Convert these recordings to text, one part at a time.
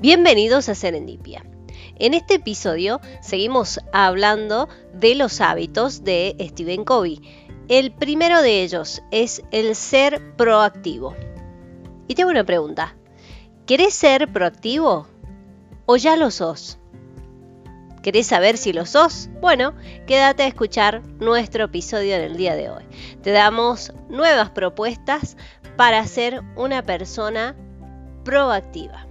Bienvenidos a Serendipia. En este episodio seguimos hablando de los hábitos de Stephen Covey. El primero de ellos es el ser proactivo. Y tengo una pregunta. ¿Querés ser proactivo o ya lo sos? ¿Querés saber si lo sos? Bueno, quédate a escuchar nuestro episodio en el día de hoy. Te damos nuevas propuestas para ser una persona proactiva.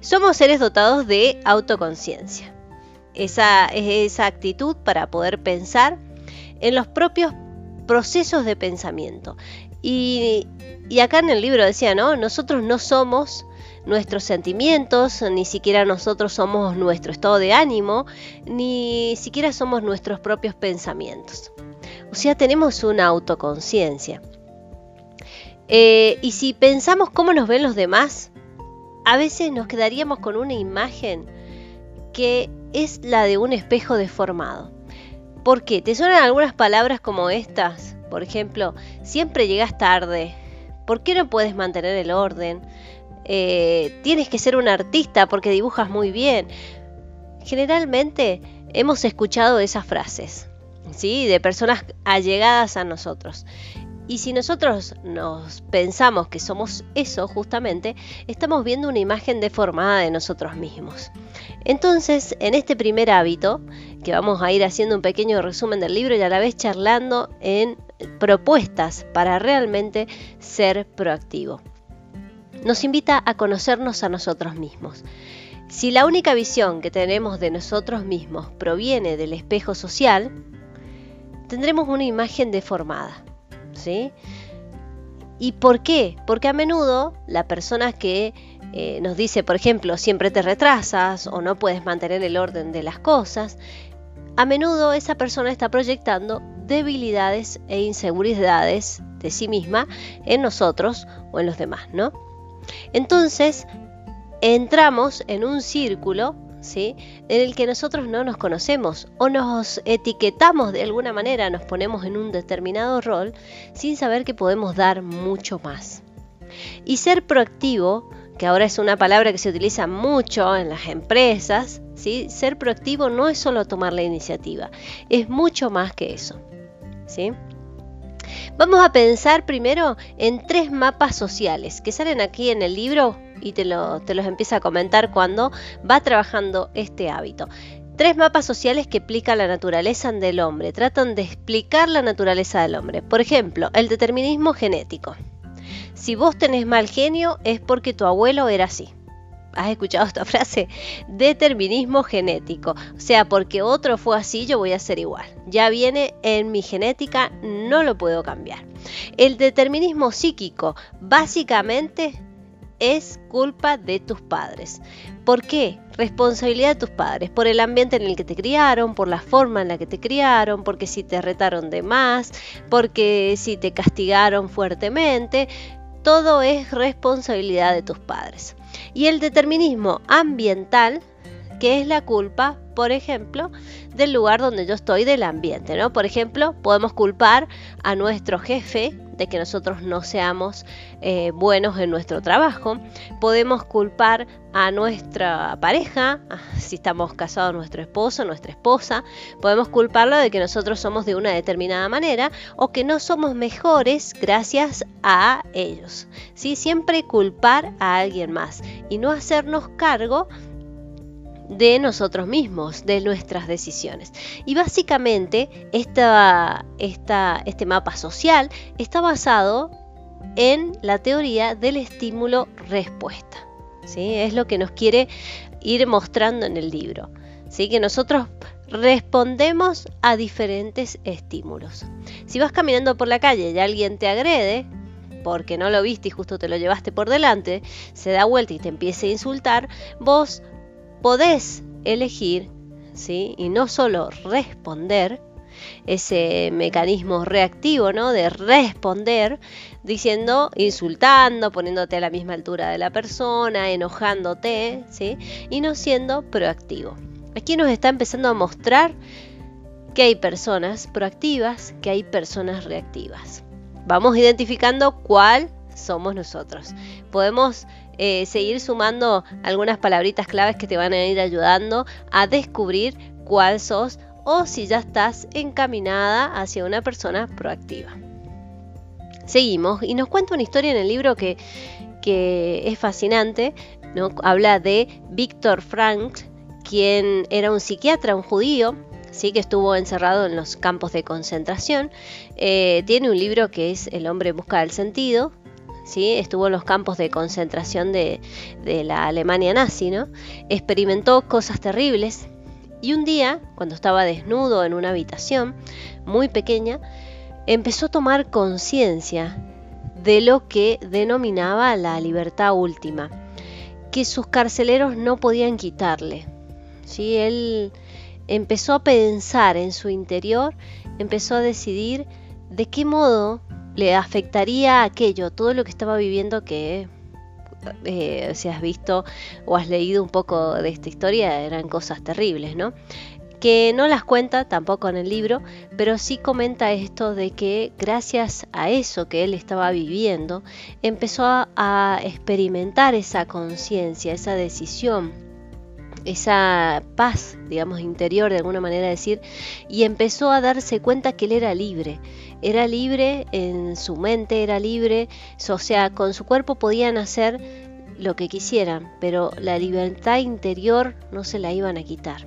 Somos seres dotados de autoconciencia. Esa es esa actitud para poder pensar en los propios procesos de pensamiento. Y, y, acá en el libro decía, ¿no? Nosotros no somos nuestros sentimientos, ni siquiera nosotros somos nuestro estado de ánimo, ni siquiera somos nuestros propios pensamientos. O sea, tenemos una autoconciencia. Eh, y si pensamos cómo nos ven los demás, a veces nos quedaríamos con una imagen que es la de un espejo deformado. ¿Por qué? ¿Te suenan algunas palabras como estas? Por ejemplo, siempre llegas tarde. ¿Por qué no puedes mantener el orden? Eh, tienes que ser un artista porque dibujas muy bien. Generalmente hemos escuchado esas frases, ¿sí? De personas allegadas a nosotros. Y si nosotros nos pensamos que somos eso justamente, estamos viendo una imagen deformada de nosotros mismos. Entonces, en este primer hábito, que vamos a ir haciendo un pequeño resumen del libro y a la vez charlando en propuestas para realmente ser proactivo, nos invita a conocernos a nosotros mismos. Si la única visión que tenemos de nosotros mismos proviene del espejo social, tendremos una imagen deformada ¿Y por qué? Porque a menudo la persona que eh, nos dice, por ejemplo, siempre te retrasas o no puedes mantener el orden de las cosas, a menudo esa persona está proyectando debilidades e inseguridades de sí misma en nosotros o en los demás, ¿no? Entonces, entramos en un círculo en el que nosotros no nos conocemos o nos etiquetamos de alguna manera, nos ponemos en un determinado rol sin saber que podemos dar mucho más. Y ser proactivo, que ahora es una palabra que se utiliza mucho en las empresas, ser proactivo no es solo tomar la iniciativa, es mucho más que eso. ¿sí? Vamos a pensar primero en tres mapas sociales que salen aquí en el libro y te, te los empieza a comentar cuando va trabajando este hábito. Tres mapas sociales que explican la naturaleza del hombre, tratan de explicar la naturaleza del hombre. Por ejemplo, el determinismo genético. Si vos tenés mal genio es porque tu abuelo era así. ¿Has escuchado esta frase? Determinismo genético. O sea, porque otro fue así, yo voy a ser igual. Ya viene en mi genética, no lo puedo cambiar. El determinismo psíquico, básicamente es culpa de tus padres. ¿Por qué? Responsabilidad de tus padres, por el ambiente en el que te criaron, por la forma en la que te criaron, porque si te retaron de más, porque si te castigaron fuertemente, todo es responsabilidad de tus padres. Y el determinismo ambiental, que es la culpa, por ejemplo, del lugar donde yo estoy, del ambiente, ¿no? Por ejemplo, podemos culpar a nuestro jefe de que nosotros no seamos eh, buenos en nuestro trabajo. Podemos culpar a nuestra pareja, si estamos casados, nuestro esposo, nuestra esposa. Podemos culparlo de que nosotros somos de una determinada manera o que no somos mejores gracias a ellos. ¿sí? Siempre culpar a alguien más y no hacernos cargo de nosotros mismos, de nuestras decisiones. Y básicamente esta, este mapa social está basado en la teoría del estímulo-respuesta. ¿sí? Es lo que nos quiere ir mostrando en el libro. ¿sí? Que nosotros respondemos a diferentes estímulos. Si vas caminando por la calle y alguien te agrede, porque no lo viste y justo te lo llevaste por delante, se da vuelta y te empieza a insultar, vos podés elegir, ¿sí? Y no solo responder, ese mecanismo reactivo, ¿no? De responder diciendo, insultando, poniéndote a la misma altura de la persona, enojándote, ¿sí? Y no siendo proactivo. Aquí nos está empezando a mostrar que hay personas proactivas, que hay personas reactivas. Vamos identificando cuál somos nosotros. Podemos eh, seguir sumando algunas palabritas claves que te van a ir ayudando a descubrir cuál sos o si ya estás encaminada hacia una persona proactiva. Seguimos y nos cuenta una historia en el libro que, que es fascinante. ¿no? Habla de Víctor Frank, quien era un psiquiatra, un judío, ¿sí? que estuvo encerrado en los campos de concentración. Eh, tiene un libro que es El hombre busca el sentido. Estuvo en los campos de concentración de, de la Alemania nazi. ¿no? Experimentó cosas terribles. Y un día, cuando estaba desnudo en una habitación muy pequeña, empezó a tomar conciencia de lo que denominaba la libertad última, que sus carceleros no podían quitarle. ¿sí? Él empezó a pensar en su interior, empezó a decidir de qué modo le afectaría aquello, todo lo que estaba viviendo que eh, si has visto o has leído un poco de esta historia eran cosas terribles, ¿no? que no las cuenta tampoco en el libro, pero sí comenta esto de que gracias a eso que él estaba viviendo, empezó a, experimentar esa conciencia, esa decisión esa paz, digamos, interior, de alguna manera decir, y empezó a darse cuenta que él era libre, era libre en su mente, era libre, o sea, con su cuerpo podían hacer lo que quisieran, pero la libertad interior no se la iban a quitar.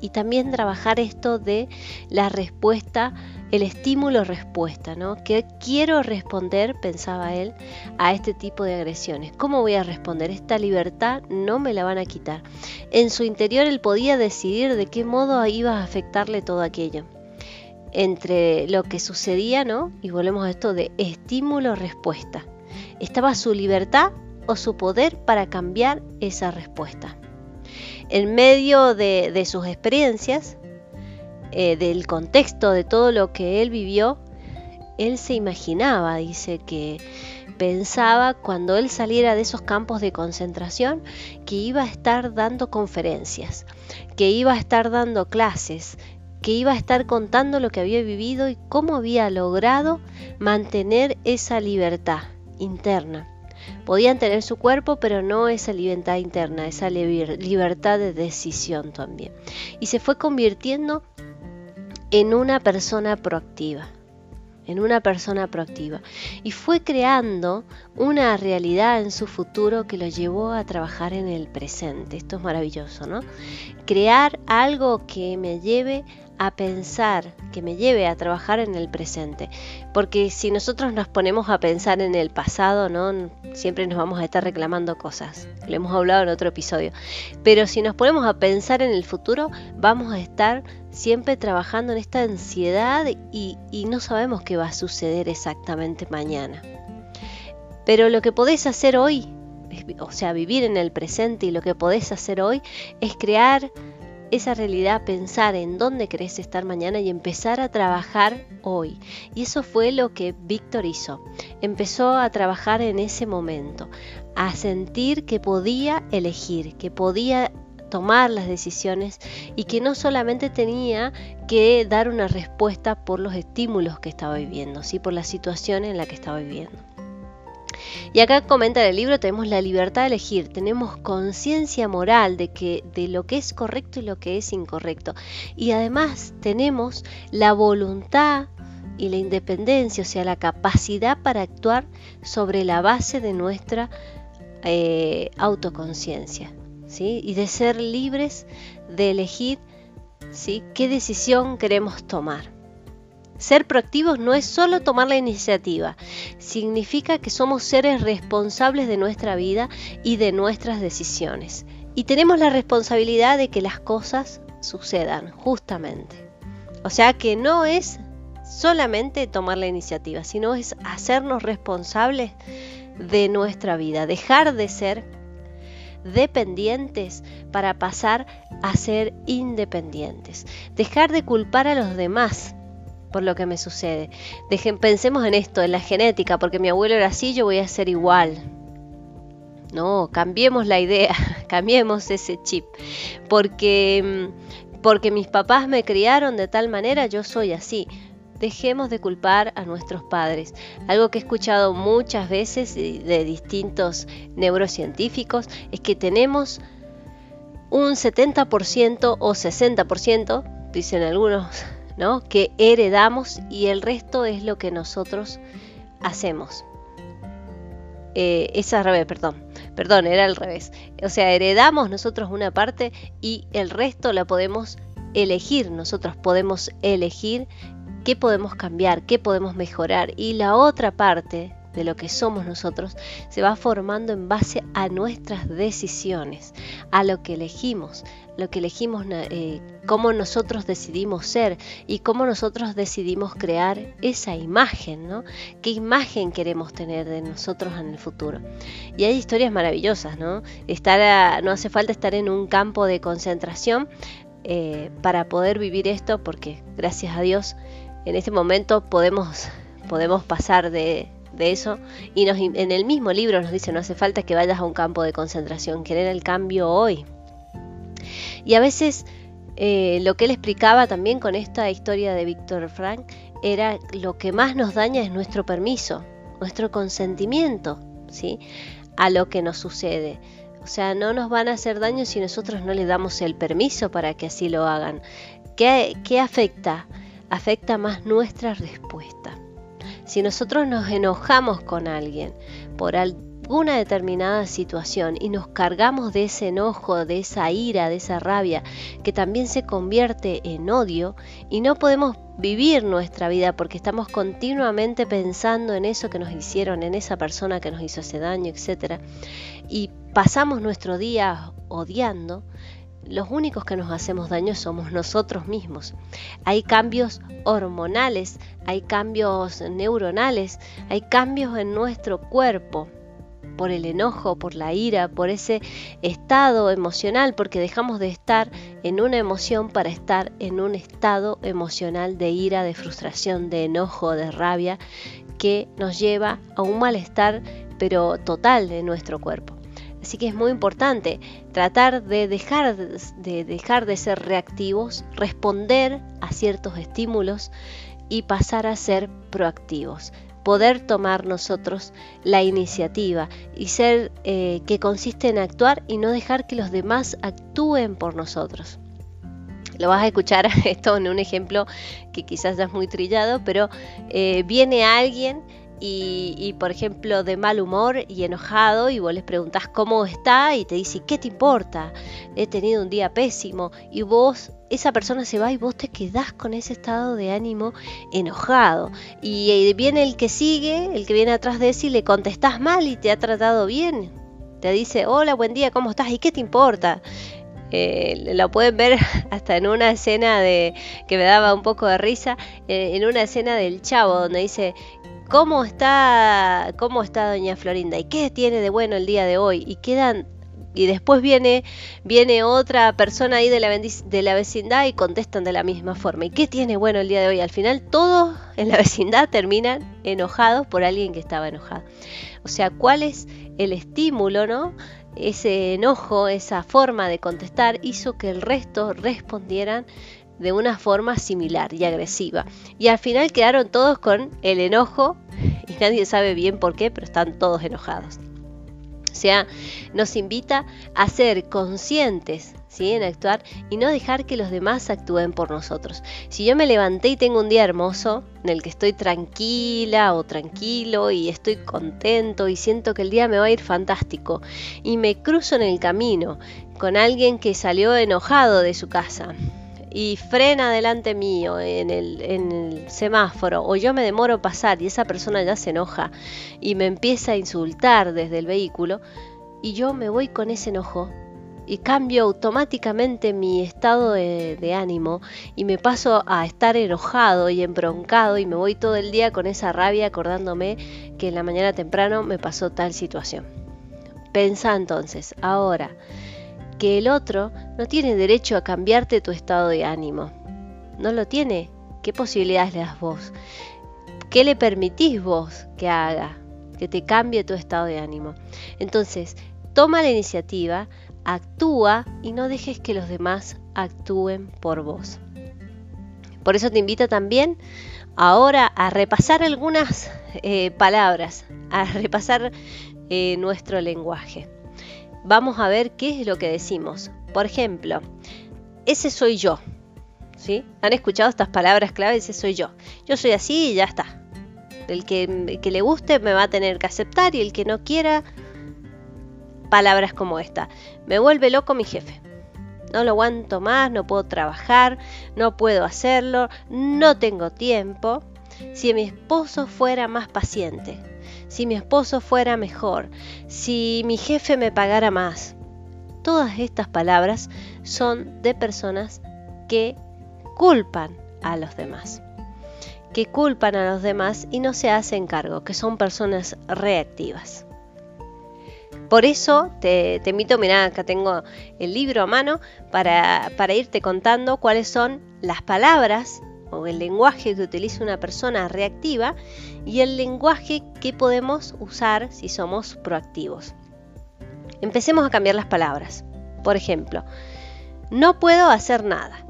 Y también trabajar esto de la respuesta, el estímulo-respuesta, ¿no? Que quiero responder, pensaba él, a este tipo de agresiones. ¿Cómo voy a responder? Esta libertad no me la van a quitar. En su interior él podía decidir de qué modo iba a afectarle todo aquello entre lo que sucedía, ¿no? Y volvemos a esto de estímulo-respuesta. ¿Estaba su libertad o su poder para cambiar esa respuesta? en medio de, sus experiencias, eh, del contexto de todo lo que él vivió, él se imaginaba, dice que pensaba cuando él saliera de esos campos de concentración que iba a estar dando conferencias, que iba a estar dando clases, que iba a estar contando lo que había vivido y cómo había logrado mantener esa libertad interna. Podían tener su cuerpo, pero no esa libertad interna, esa libertad de decisión también. Y se fue convirtiendo en una persona proactiva en una persona proactiva y fue creando una realidad en su futuro que lo llevó a trabajar en el presente. Esto es maravilloso, ¿no? Crear algo que me lleve a pensar, que me lleve a trabajar en el presente. Porque si nosotros nos ponemos a pensar en el pasado, ¿no? Siempre nos vamos a estar reclamando cosas. Lo hemos hablado en otro episodio. Pero si nos ponemos a pensar en el futuro, vamos a estar siempre trabajando en esta ansiedad y, y no sabemos qué va a suceder exactamente mañana. Pero lo que podés hacer hoy, o sea, vivir en el presente y lo que podés hacer hoy es crear esa realidad, pensar en dónde querés estar mañana y empezar a trabajar hoy. Y eso fue lo que Víctor hizo. Empezó a trabajar en ese momento, a sentir que podía elegir, que podía tomar las decisiones y que no solamente tenía que dar una respuesta por los estímulos que estaba viviendo, ¿sí? por la situación en la que estaba viviendo. Y acá comenta en el libro, tenemos la libertad de elegir, tenemos conciencia moral de, que, de lo que es correcto y lo que es incorrecto. Y además tenemos la voluntad y la independencia, o sea, la capacidad para actuar sobre la base de nuestra eh, autoconciencia, ¿sí? Y de ser libres de elegir, ¿sí? ¿Qué decisión queremos tomar? Ser proactivos no es solo tomar la iniciativa, significa que somos seres responsables de nuestra vida y de nuestras decisiones. Y tenemos la responsabilidad de que las cosas sucedan, justamente. O sea que no es solamente tomar la iniciativa, sino es hacernos responsables de nuestra vida, dejar de ser dependientes para pasar a ser independientes, dejar de culpar a los demás por lo que me sucede. Dejen, pensemos en esto, en la genética, porque mi abuelo era así, yo voy a ser igual. No, cambiemos la idea, cambiemos ese chip, porque, mm, porque mis papás me criaron de tal manera, yo soy así. dejemos de culpar a nuestros padres. Algo que he escuchado muchas veces de distintos neurocientíficos es que tenemos un 70% o 60%, dicen algunos, ¿no? que heredamos y el resto es lo que nosotros hacemos. Eh, es al revés, perdón. Perdón, era al revés. O sea, heredamos nosotros una parte y el resto la podemos elegir. Nosotros podemos elegir qué podemos cambiar, qué podemos mejorar. Y la otra parte de lo que somos nosotros se va formando en base a nuestras decisiones, a lo que elegimos, lo que elegimos, eh, cómo nosotros decidimos ser y cómo nosotros decidimos crear esa imagen, ¿no? ¿Qué imagen queremos tener de nosotros en el futuro? Y hay historias maravillosas, ¿no? Estar no hace falta estar en un campo de concentración eh, para poder vivir esto, porque gracias a Dios en este momento podemos, podemos pasar de, eso y nos, en el mismo libro nos dice no hace falta que vayas a un campo de concentración, querer el cambio hoy, y a veces eh, lo que él explicaba también con esta historia de Víctor Frank era lo que más nos daña es nuestro permiso, nuestro consentimiento, ¿sí? A lo que nos sucede. O sea, no nos van a hacer daño si nosotros no les damos el permiso para que así lo hagan. ¿Qué, qué afecta? Afecta más nuestra respuesta. Si nosotros nos enojamos con alguien por, al, una determinada situación y nos cargamos de ese enojo, de esa ira, de esa rabia, que también se convierte en odio y no podemos vivir nuestra vida porque estamos continuamente pensando en eso que nos hicieron, en esa persona que nos hizo ese daño, etc. Y pasamos nuestro día odiando, los únicos que nos hacemos daño somos nosotros mismos. Hay cambios hormonales, hay cambios neuronales, hay cambios en nuestro cuerpo por el enojo, por la ira, por ese estado emocional, porque dejamos de estar en una emoción para estar en un estado emocional de ira, de frustración, de enojo, de rabia, que nos lleva a un malestar, pero total de nuestro cuerpo. Así que es muy importante tratar de dejar de, dejar de ser reactivos, responder a ciertos estímulos y pasar a ser proactivos poder tomar nosotros la iniciativa y ser eh, que consiste en actuar y no dejar que los demás actúen por nosotros. Lo vas a escuchar esto en un ejemplo que quizás ya es muy trillado, pero eh, viene alguien y, por ejemplo de mal humor y enojado y vos les preguntás cómo está y te dice, ¿qué te importa? He tenido un día pésimo y vos, esa persona se va y vos te quedás con ese estado de ánimo enojado. Y, viene el que sigue, el que viene atrás de y le contestás mal y te ha tratado bien. Te dice, hola, buen día, ¿cómo estás? ¿Y qué te importa? Eh, lo pueden ver hasta en una escena de que me daba un poco de risa, eh, en una escena del chavo donde dice, ¿Cómo está, ¿Cómo está doña Florinda? ¿Y qué tiene de bueno el día de hoy? Y quedan y después viene, viene otra persona ahí de la, vecindad y contestan de la misma forma. ¿Y qué tiene bueno el día de hoy? Al final todos en la vecindad terminan enojados por alguien que estaba enojado. O sea, ¿cuál es el estímulo, no? Ese enojo, esa forma de contestar hizo que el resto respondieran de una forma similar y agresiva. Y al final quedaron todos con el enojo y nadie sabe bien por qué, pero están todos enojados. O sea, nos invita a ser conscientes ¿sí? en actuar y no dejar que los demás actúen por nosotros. Si yo me levanté y tengo un día hermoso en el que estoy tranquila o tranquilo y estoy contento y siento que el día me va a ir fantástico y me cruzo en el camino con alguien que salió enojado de su casa y frena delante mío en el, semáforo o yo me demoro pasar y esa persona ya se enoja y me empieza a insultar desde el vehículo y yo me voy con ese enojo y cambio automáticamente mi estado de, de, ánimo y me paso a estar enojado y embroncado y me voy todo el día con esa rabia acordándome que en la mañana temprano me pasó tal situación. Pensa entonces, ahora, que el otro no tiene derecho a cambiarte tu estado de ánimo. No lo tiene. ¿Qué posibilidades le das vos? ¿Qué le permitís vos que haga? Que te cambie tu estado de ánimo. Entonces, toma la iniciativa, actúa y no dejes que los demás actúen por vos. Por eso te invito también ahora a repasar algunas eh, palabras, a repasar eh, nuestro lenguaje. Vamos a ver qué es lo que decimos. Por ejemplo, ese soy yo. ¿Sí? ¿Han escuchado estas palabras clave? Ese soy yo. Yo soy así y ya está. El que, el que le guste me va a tener que aceptar y el que no quiera, palabras como esta. Me vuelve loco mi jefe no lo aguanto más, no puedo trabajar, no puedo hacerlo, no tengo tiempo. Si mi esposo fuera más paciente, si mi esposo fuera mejor, si mi jefe me pagara más. Todas estas palabras son de personas que culpan a los demás, que culpan a los demás y no se hacen cargo, que son personas reactivas. Por eso te, invito, mira, acá tengo el libro a mano para, para irte contando cuáles son las palabras o el lenguaje que utiliza una persona reactiva y el lenguaje que podemos usar si somos proactivos. Empecemos a cambiar las palabras. Por ejemplo, no puedo hacer nada.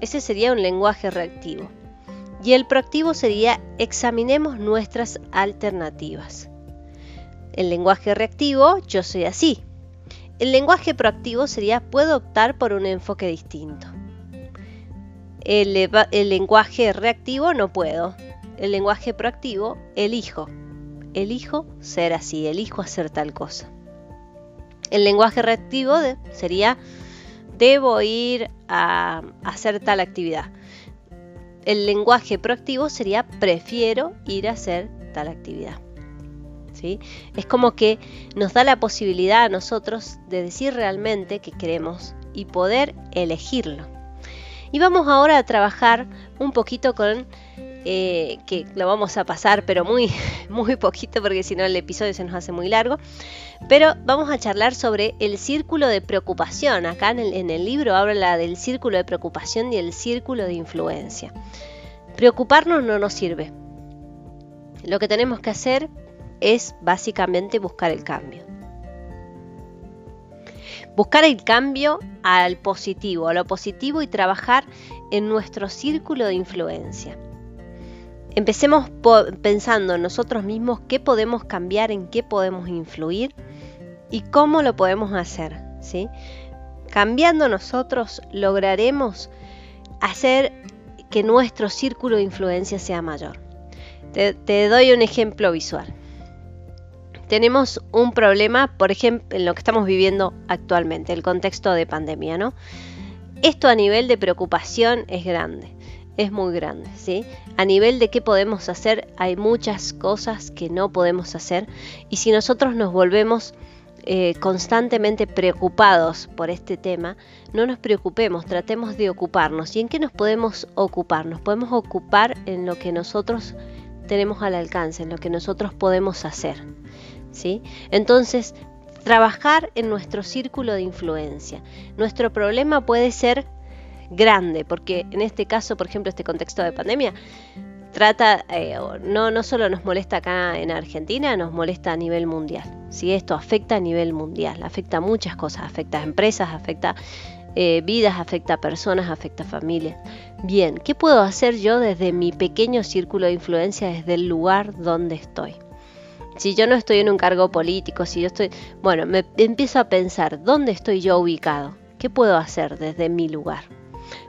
Ese sería un lenguaje reactivo. Y el proactivo sería examinemos nuestras alternativas. El lenguaje reactivo, yo soy así. El lenguaje proactivo sería puedo optar por un enfoque distinto. El, lenguaje reactivo no puedo. El lenguaje proactivo elijo. Elijo ser así, elijo hacer tal cosa. El lenguaje reactivo sería debo ir a hacer tal actividad. El lenguaje proactivo sería prefiero ir a hacer tal actividad. Es como que nos da la posibilidad a nosotros de decir realmente que queremos y poder elegirlo. Y vamos ahora a trabajar un poquito con, eh, que lo vamos a pasar, pero muy, muy poquito porque si no el episodio se nos hace muy largo, pero vamos a charlar sobre el círculo de preocupación. Acá en el, en el libro habla del círculo de preocupación y el círculo de influencia. Preocuparnos no nos sirve. Lo que tenemos que hacer es básicamente buscar el cambio. Buscar el cambio al positivo, a lo positivo y trabajar en nuestro círculo de influencia. Empecemos pensando en nosotros mismos qué podemos cambiar, en qué podemos influir y cómo lo podemos hacer. ¿sí? Cambiando nosotros lograremos hacer que nuestro círculo de influencia sea mayor. te doy un ejemplo visual tenemos un problema, por ejemplo, en lo que estamos viviendo actualmente, el contexto de pandemia, ¿no? Esto a nivel de preocupación es grande, es muy grande, ¿sí? A nivel de qué podemos hacer, hay muchas cosas que no podemos hacer y si nosotros nos volvemos eh, constantemente preocupados por este tema, no nos preocupemos, tratemos de ocuparnos. ¿Y en qué nos podemos ocupar? Nos podemos ocupar en lo que nosotros tenemos al alcance, en lo que nosotros podemos hacer. Entonces, trabajar en nuestro círculo de influencia. Nuestro problema puede ser grande, porque en este caso, por ejemplo, este contexto de pandemia, trata, eh, no, no solo nos molesta acá en Argentina, nos molesta a nivel mundial. ¿sí? Esto afecta a nivel mundial, afecta a muchas cosas, afecta a empresas, afecta eh, vidas, afecta a personas, afecta a familias. Bien, ¿qué puedo hacer yo desde mi pequeño círculo de influencia, desde el lugar donde estoy? Si yo no estoy en un cargo político, si yo estoy, bueno, me empiezo a pensar, ¿dónde estoy yo ubicado? ¿Qué puedo hacer desde mi lugar?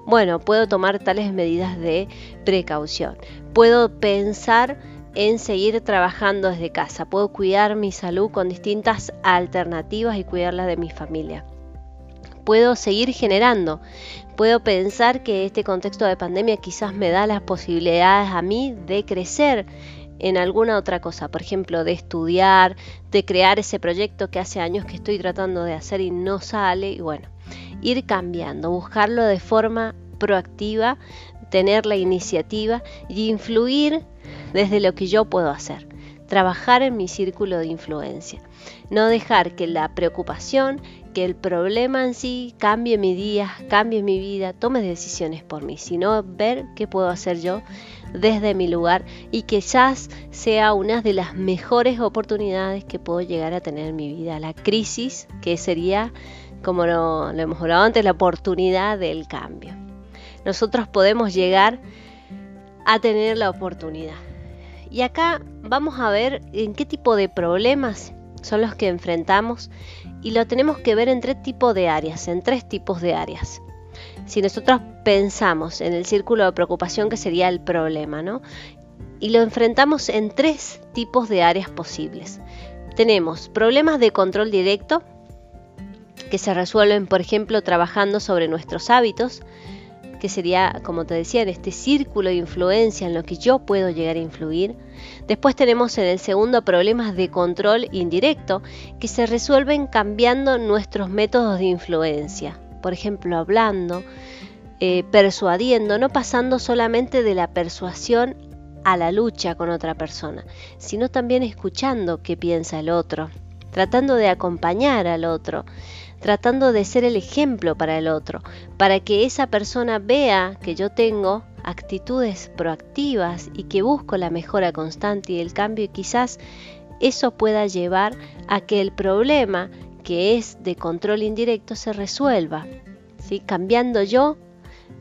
Bueno, puedo tomar tales medidas de precaución. Puedo pensar en seguir trabajando desde casa. Puedo cuidar mi salud con distintas alternativas y cuidarla de mi familia. Puedo seguir generando. Puedo pensar que este contexto de pandemia quizás me da las posibilidades a mí de crecer en alguna otra cosa, por ejemplo, de estudiar, de crear ese proyecto que hace años que estoy tratando de hacer y no sale, y bueno, ir cambiando, buscarlo de forma proactiva, tener la iniciativa y influir desde lo que yo puedo hacer, trabajar en mi círculo de influencia, no dejar que la preocupación, que el problema en sí cambie mi día, cambie mi vida, tome decisiones por mí, sino ver qué puedo hacer yo desde mi lugar y quizás sea una de las mejores oportunidades que puedo llegar a tener en mi vida. La crisis, que sería, como lo, hemos hablado antes, la oportunidad del cambio. Nosotros podemos llegar a tener la oportunidad. Y acá vamos a ver en qué tipo de problemas son los que enfrentamos y lo tenemos que ver en tres tipos de áreas, en tres tipos de áreas. Si nosotros pensamos en el círculo de preocupación que sería el problema, ¿no? Y lo enfrentamos en tres tipos de áreas posibles. Tenemos problemas de control directo, que se resuelven, por ejemplo, trabajando sobre nuestros hábitos, que sería, como te decía, en este círculo de influencia en lo que yo puedo llegar a influir. Después tenemos en el segundo problemas de control indirecto, que se resuelven cambiando nuestros métodos de influencia. Por ejemplo, hablando, eh, persuadiendo, no pasando solamente de la persuasión a la lucha con otra persona, sino también escuchando qué piensa el otro, tratando de acompañar al otro, tratando de ser el ejemplo para el otro, para que esa persona vea que yo tengo actitudes proactivas y que busco la mejora constante y el cambio y quizás eso pueda llevar a que el problema que es de control indirecto se resuelva, ¿sí? cambiando yo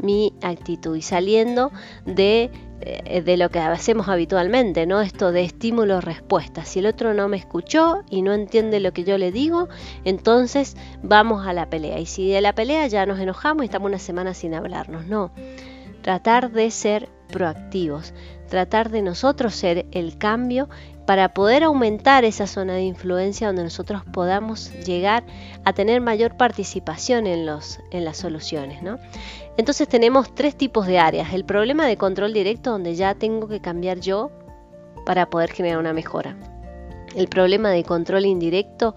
mi actitud y saliendo de de lo que hacemos habitualmente, ¿no? Esto de estímulo-respuesta. Si el otro no me escuchó y no entiende lo que yo le digo, entonces vamos a la pelea. Y si de la pelea ya nos enojamos y estamos una semana sin hablarnos, no. Tratar de ser proactivos, tratar de nosotros ser el cambio para poder aumentar esa zona de influencia donde nosotros podamos llegar a tener mayor participación en, los, en las soluciones. ¿no? Entonces tenemos tres tipos de áreas. El problema de control directo donde ya tengo que cambiar yo para poder generar una mejora. El problema de control indirecto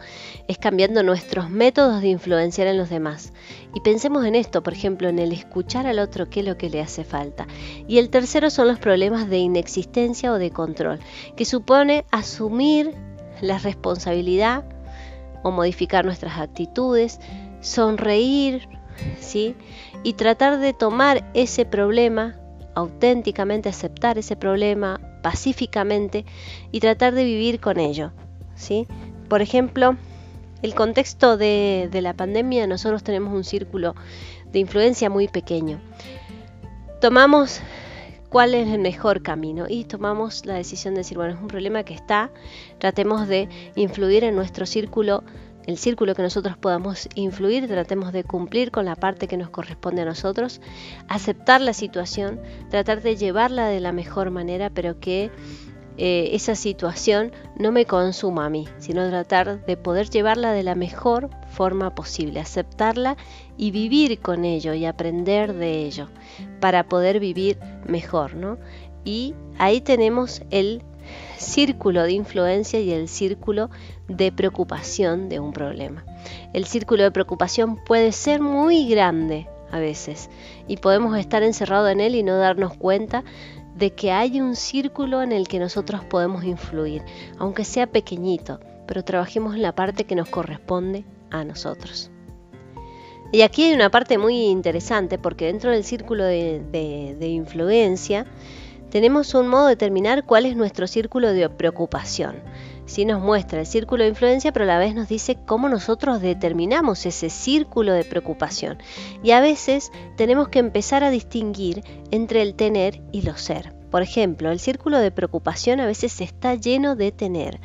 es cambiando nuestros métodos de influenciar en los demás. Y pensemos en esto, por ejemplo, en el escuchar al otro qué es lo que le hace falta. Y el tercero son los problemas de inexistencia o de control, que supone asumir la responsabilidad o modificar nuestras actitudes, sonreír, ¿sí? Y tratar de tomar ese problema auténticamente aceptar ese problema pacíficamente y tratar de vivir con ello. ¿sí? Por ejemplo, el contexto de, de la pandemia, nosotros tenemos un círculo de influencia muy pequeño. Tomamos cuál es el mejor camino y tomamos la decisión de decir, bueno, es un problema que está, tratemos de influir en nuestro círculo el círculo que nosotros podamos influir, tratemos de cumplir con la parte que nos corresponde a nosotros, aceptar la situación, tratar de llevarla de la mejor manera, pero que eh, esa situación no me consuma a mí, sino tratar de poder llevarla de la mejor forma posible, aceptarla y vivir con ello y aprender de ello para poder vivir mejor, ¿no? Y ahí tenemos el círculo de influencia y el círculo de preocupación de un problema. El círculo de preocupación puede ser muy grande a veces y podemos estar encerrados en él y no darnos cuenta de que hay un círculo en el que nosotros podemos influir, aunque sea pequeñito, pero trabajemos en la parte que nos corresponde a nosotros. Y aquí hay una parte muy interesante porque dentro del círculo de, de influencia tenemos un modo de determinar cuál es nuestro círculo de preocupación. Sí nos muestra el círculo de influencia, pero a la vez nos dice cómo nosotros determinamos ese círculo de preocupación. Y a veces tenemos que empezar a distinguir entre el tener y lo ser. Por ejemplo, el círculo de preocupación a veces está lleno de tener.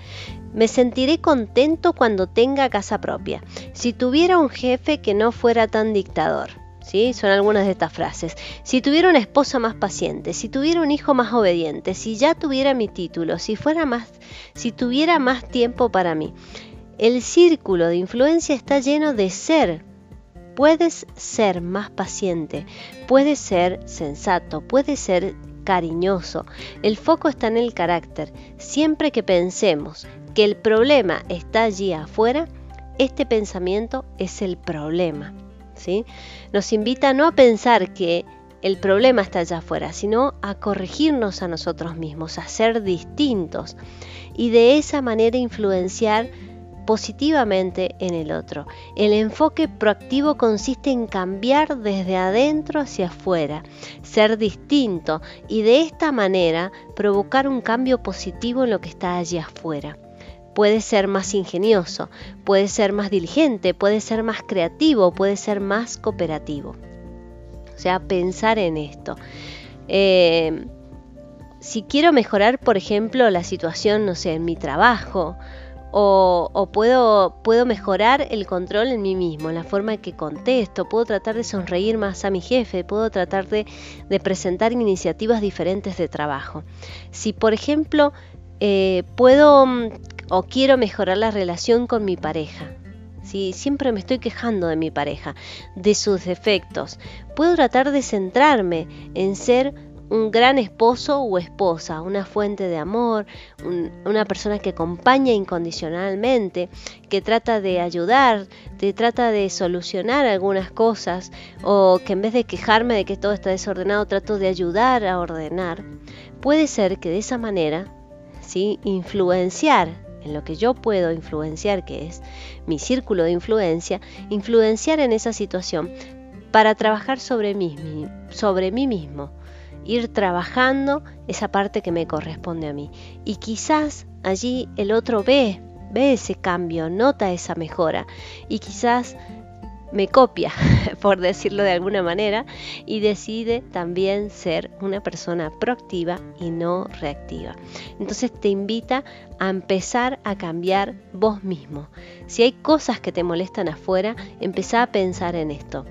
Me sentiré contento cuando tenga casa propia. Si tuviera un jefe que no fuera tan dictador. Son algunas de estas frases. Si tuviera una esposa más paciente, si tuviera un hijo más obediente, si ya tuviera mi título, si fuera más, si tuviera más tiempo para mí. El círculo de influencia está lleno de ser. Puedes ser más paciente, puedes ser sensato, puedes ser cariñoso. El foco está en el carácter. Siempre que pensemos que el problema está allí afuera, este pensamiento es el problema. Nos invita no a pensar que el problema está allá afuera, sino a corregirnos a nosotros mismos, a ser distintos y de esa manera influenciar positivamente en el otro. El enfoque proactivo consiste en cambiar desde adentro hacia afuera, ser distinto y de esta manera provocar un cambio positivo en lo que está allí afuera puede ser más ingenioso, puede ser más diligente, puede ser más creativo, puede ser más cooperativo. O sea, pensar en esto. Eh, si quiero mejorar, por ejemplo, la situación, no sé, en mi trabajo, o, puedo, puedo mejorar el control en mí mismo, en la forma en que contesto, puedo tratar de sonreír más a mi jefe, puedo tratar de, presentar iniciativas diferentes de trabajo. Si, por ejemplo, eh, puedo mm, o quiero mejorar la relación con mi pareja, si siempre me estoy quejando de mi pareja, de sus defectos, puedo tratar de centrarme en ser un gran esposo o esposa, una fuente de amor, una persona que acompaña incondicionalmente, que trata de ayudar, que trata de solucionar algunas cosas, o que en vez de quejarme de que todo está desordenado, trato de ayudar a ordenar. Puede ser que de esa manera, ¿sí? influenciar en lo que yo puedo influenciar, que es mi círculo de influencia, influenciar en esa situación para trabajar sobre mí, sobre mí mismo ir trabajando esa parte que me corresponde a mí. Y quizás allí el otro ve, ve ese cambio, nota esa mejora y quizás me copia, por decirlo de alguna manera, y decide también ser una persona proactiva y no reactiva. Entonces te invita a empezar a cambiar vos mismo. Si hay cosas que te molestan afuera, empezá a pensar en esto.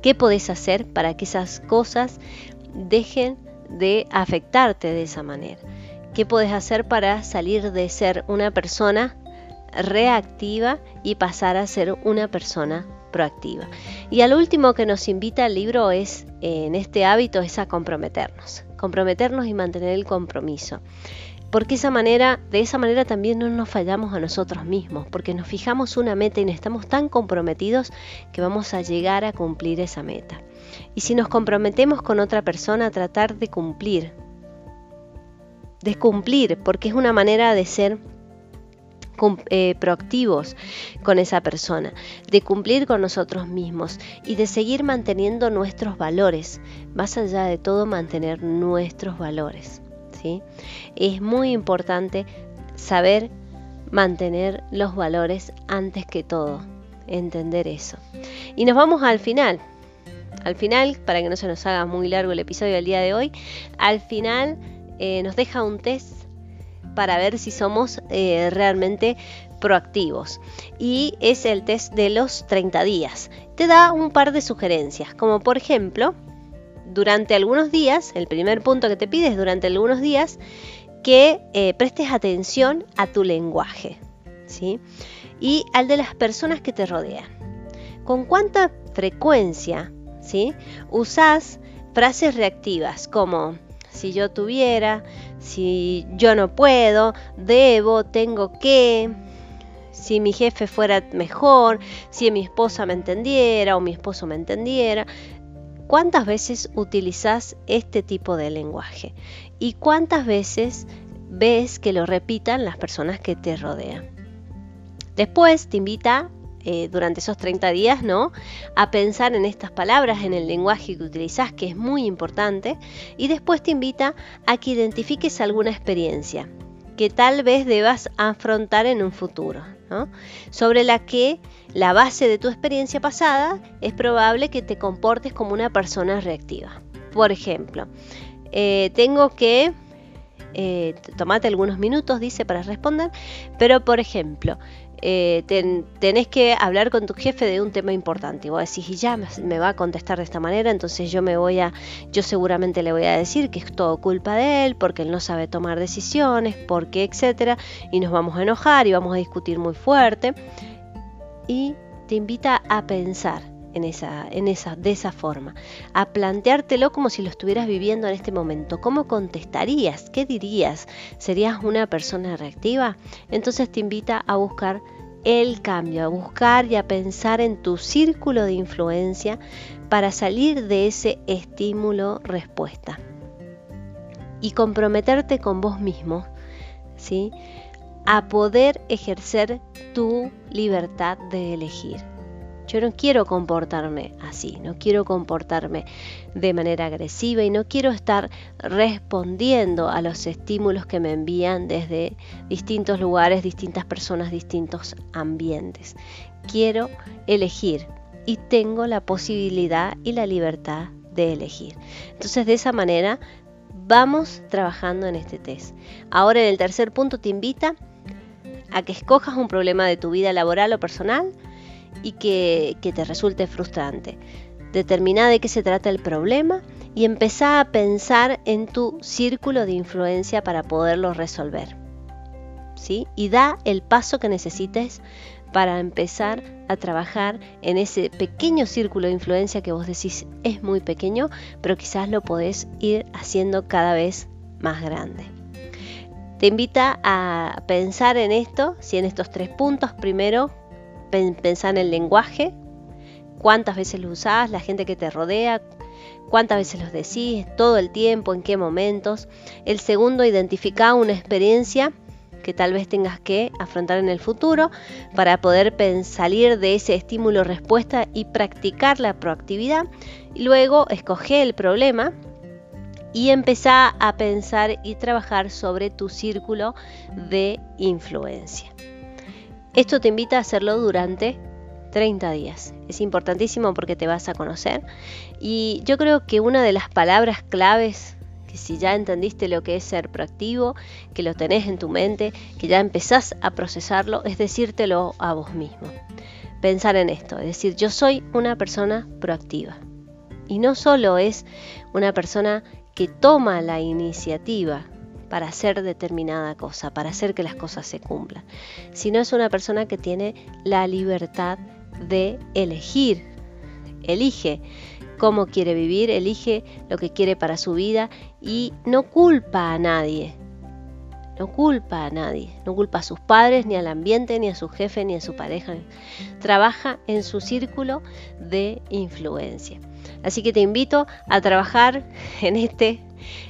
¿Qué podés hacer para que esas cosas dejen de afectarte de esa manera. ¿Qué puedes hacer para salir de ser una persona reactiva y pasar a ser una persona proactiva? Y al último que nos invita el libro es, en este hábito, es a comprometernos. Comprometernos y mantener el compromiso porque esa manera, de esa manera también no nos fallamos a nosotros mismos, porque nos fijamos una meta y estamos tan comprometidos que vamos a llegar a cumplir esa meta. Y si nos comprometemos con otra persona, a tratar de cumplir, de cumplir, porque es una manera de ser eh, proactivos con esa persona, de cumplir con nosotros mismos y de seguir manteniendo nuestros valores, más allá de todo mantener nuestros valores. Es muy importante saber mantener los valores antes que todo, entender eso. Y nos vamos al final. Al final, para que no se nos haga muy largo el episodio del día de hoy, al final eh, nos deja un test para ver si somos eh, realmente proactivos. Y es el test de los 30 días. Te da un par de sugerencias, como por ejemplo, durante algunos días, el primer punto que te pide es durante algunos días que eh, prestes atención a tu lenguaje ¿sí? y al de las personas que te rodean. ¿Con cuánta frecuencia ¿sí? usas frases reactivas como si yo tuviera, si yo no puedo, debo, tengo que, si mi jefe fuera mejor, si mi esposa me entendiera o mi esposo me entendiera. ¿Cuántas veces utilizas este tipo de lenguaje? ¿Y cuántas veces ves que lo repitan las personas que te rodean? Después te invita eh, durante esos 30 días, ¿no? A pensar en estas palabras, en el lenguaje que utilizas, que es muy importante, y después te invita a que identifiques alguna experiencia que tal vez debas afrontar en un futuro, sobre la que la base de tu experiencia pasada es probable que te comportes como una persona reactiva. Por ejemplo, eh, tengo que eh, tomate algunos minutos, dice, para responder, pero por ejemplo, eh, tenés que hablar con tu jefe de un tema importante. Y vos decís, y ya me va a contestar de esta manera, entonces yo me voy a, yo seguramente le voy a decir que es todo culpa de él, porque él no sabe tomar decisiones, porque, etcétera, y nos vamos a enojar y vamos a discutir muy fuerte. Y te invita a pensar en esa, en esa, de esa forma, a planteártelo como si lo estuvieras viviendo en este momento. ¿Cómo contestarías? ¿Qué dirías? ¿Serías una persona reactiva? Entonces te invita a buscar el cambio, a buscar y a pensar en tu círculo de influencia para salir de ese estímulo respuesta y comprometerte con vos mismo, ¿sí? A poder ejercer tu libertad de elegir. Yo no quiero comportarme así, no quiero comportarme de manera agresiva y no quiero estar respondiendo a los estímulos que me envían desde distintos lugares, distintas personas, distintos ambientes. Quiero elegir y tengo la posibilidad y la libertad de elegir. Entonces de esa manera vamos trabajando en este test. Ahora en el tercer punto te invita a que escojas un problema de tu vida laboral o personal y que, te resulte frustrante. Determina de qué se trata el problema y empezá a pensar en tu círculo de influencia para poderlo resolver. ¿Sí? Y da el paso que necesites para empezar a trabajar en ese pequeño círculo de influencia que vos decís es muy pequeño, pero quizás lo podés ir haciendo cada vez más grande. Te invita a pensar en esto, si en estos tres puntos, primero pensar en el lenguaje, cuántas veces lo usás, la gente que te rodea, cuántas veces los decís, todo el tiempo, en qué momentos. El segundo, identificar una experiencia que tal vez tengas que afrontar en el futuro para poder salir de ese estímulo-respuesta y practicar la proactividad. Luego escoge el problema y empezar a pensar y trabajar sobre tu círculo de influencia. Esto te invita a hacerlo durante 30 días. Es importantísimo porque te vas a conocer y yo creo que una de las palabras claves que si ya entendiste lo que es ser proactivo, que lo tenés en tu mente, que ya empezás a procesarlo, es decírtelo a vos mismo. Pensar en esto, es decir, yo soy una persona proactiva. Y no solo es una persona que toma la iniciativa para hacer determinada cosa, para hacer que las cosas se cumplan, sino es una persona que tiene la libertad de elegir, elige cómo quiere vivir, elige lo que quiere para su vida y no culpa a nadie. No culpa a nadie, no culpa a sus padres, ni al ambiente, ni a su jefe, ni a su pareja. Trabaja en su círculo de influencia. Así que te invito a trabajar en este,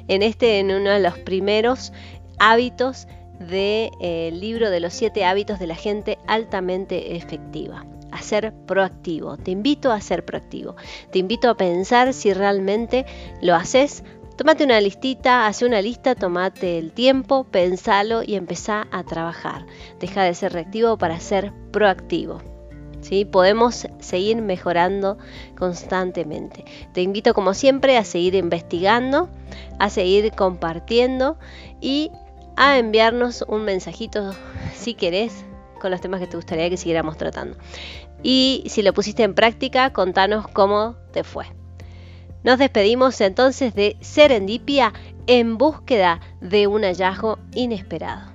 en este, en uno de los primeros hábitos del eh, libro de los siete hábitos de la gente altamente efectiva a ser proactivo. Te invito a ser proactivo. Te invito a pensar si realmente lo haces. Tómate una listita, hace una lista, tomate el tiempo, pensalo y empezá a trabajar. Deja de ser reactivo para ser proactivo. Podemos seguir mejorando constantemente. Te invito como siempre a seguir investigando, a seguir compartiendo y a enviarnos un mensajito si querés con los temas que te gustaría que siguiéramos tratando. Y si lo pusiste en práctica, contanos cómo te fue. Nos despedimos entonces de Serendipia en búsqueda de un hallazgo inesperado.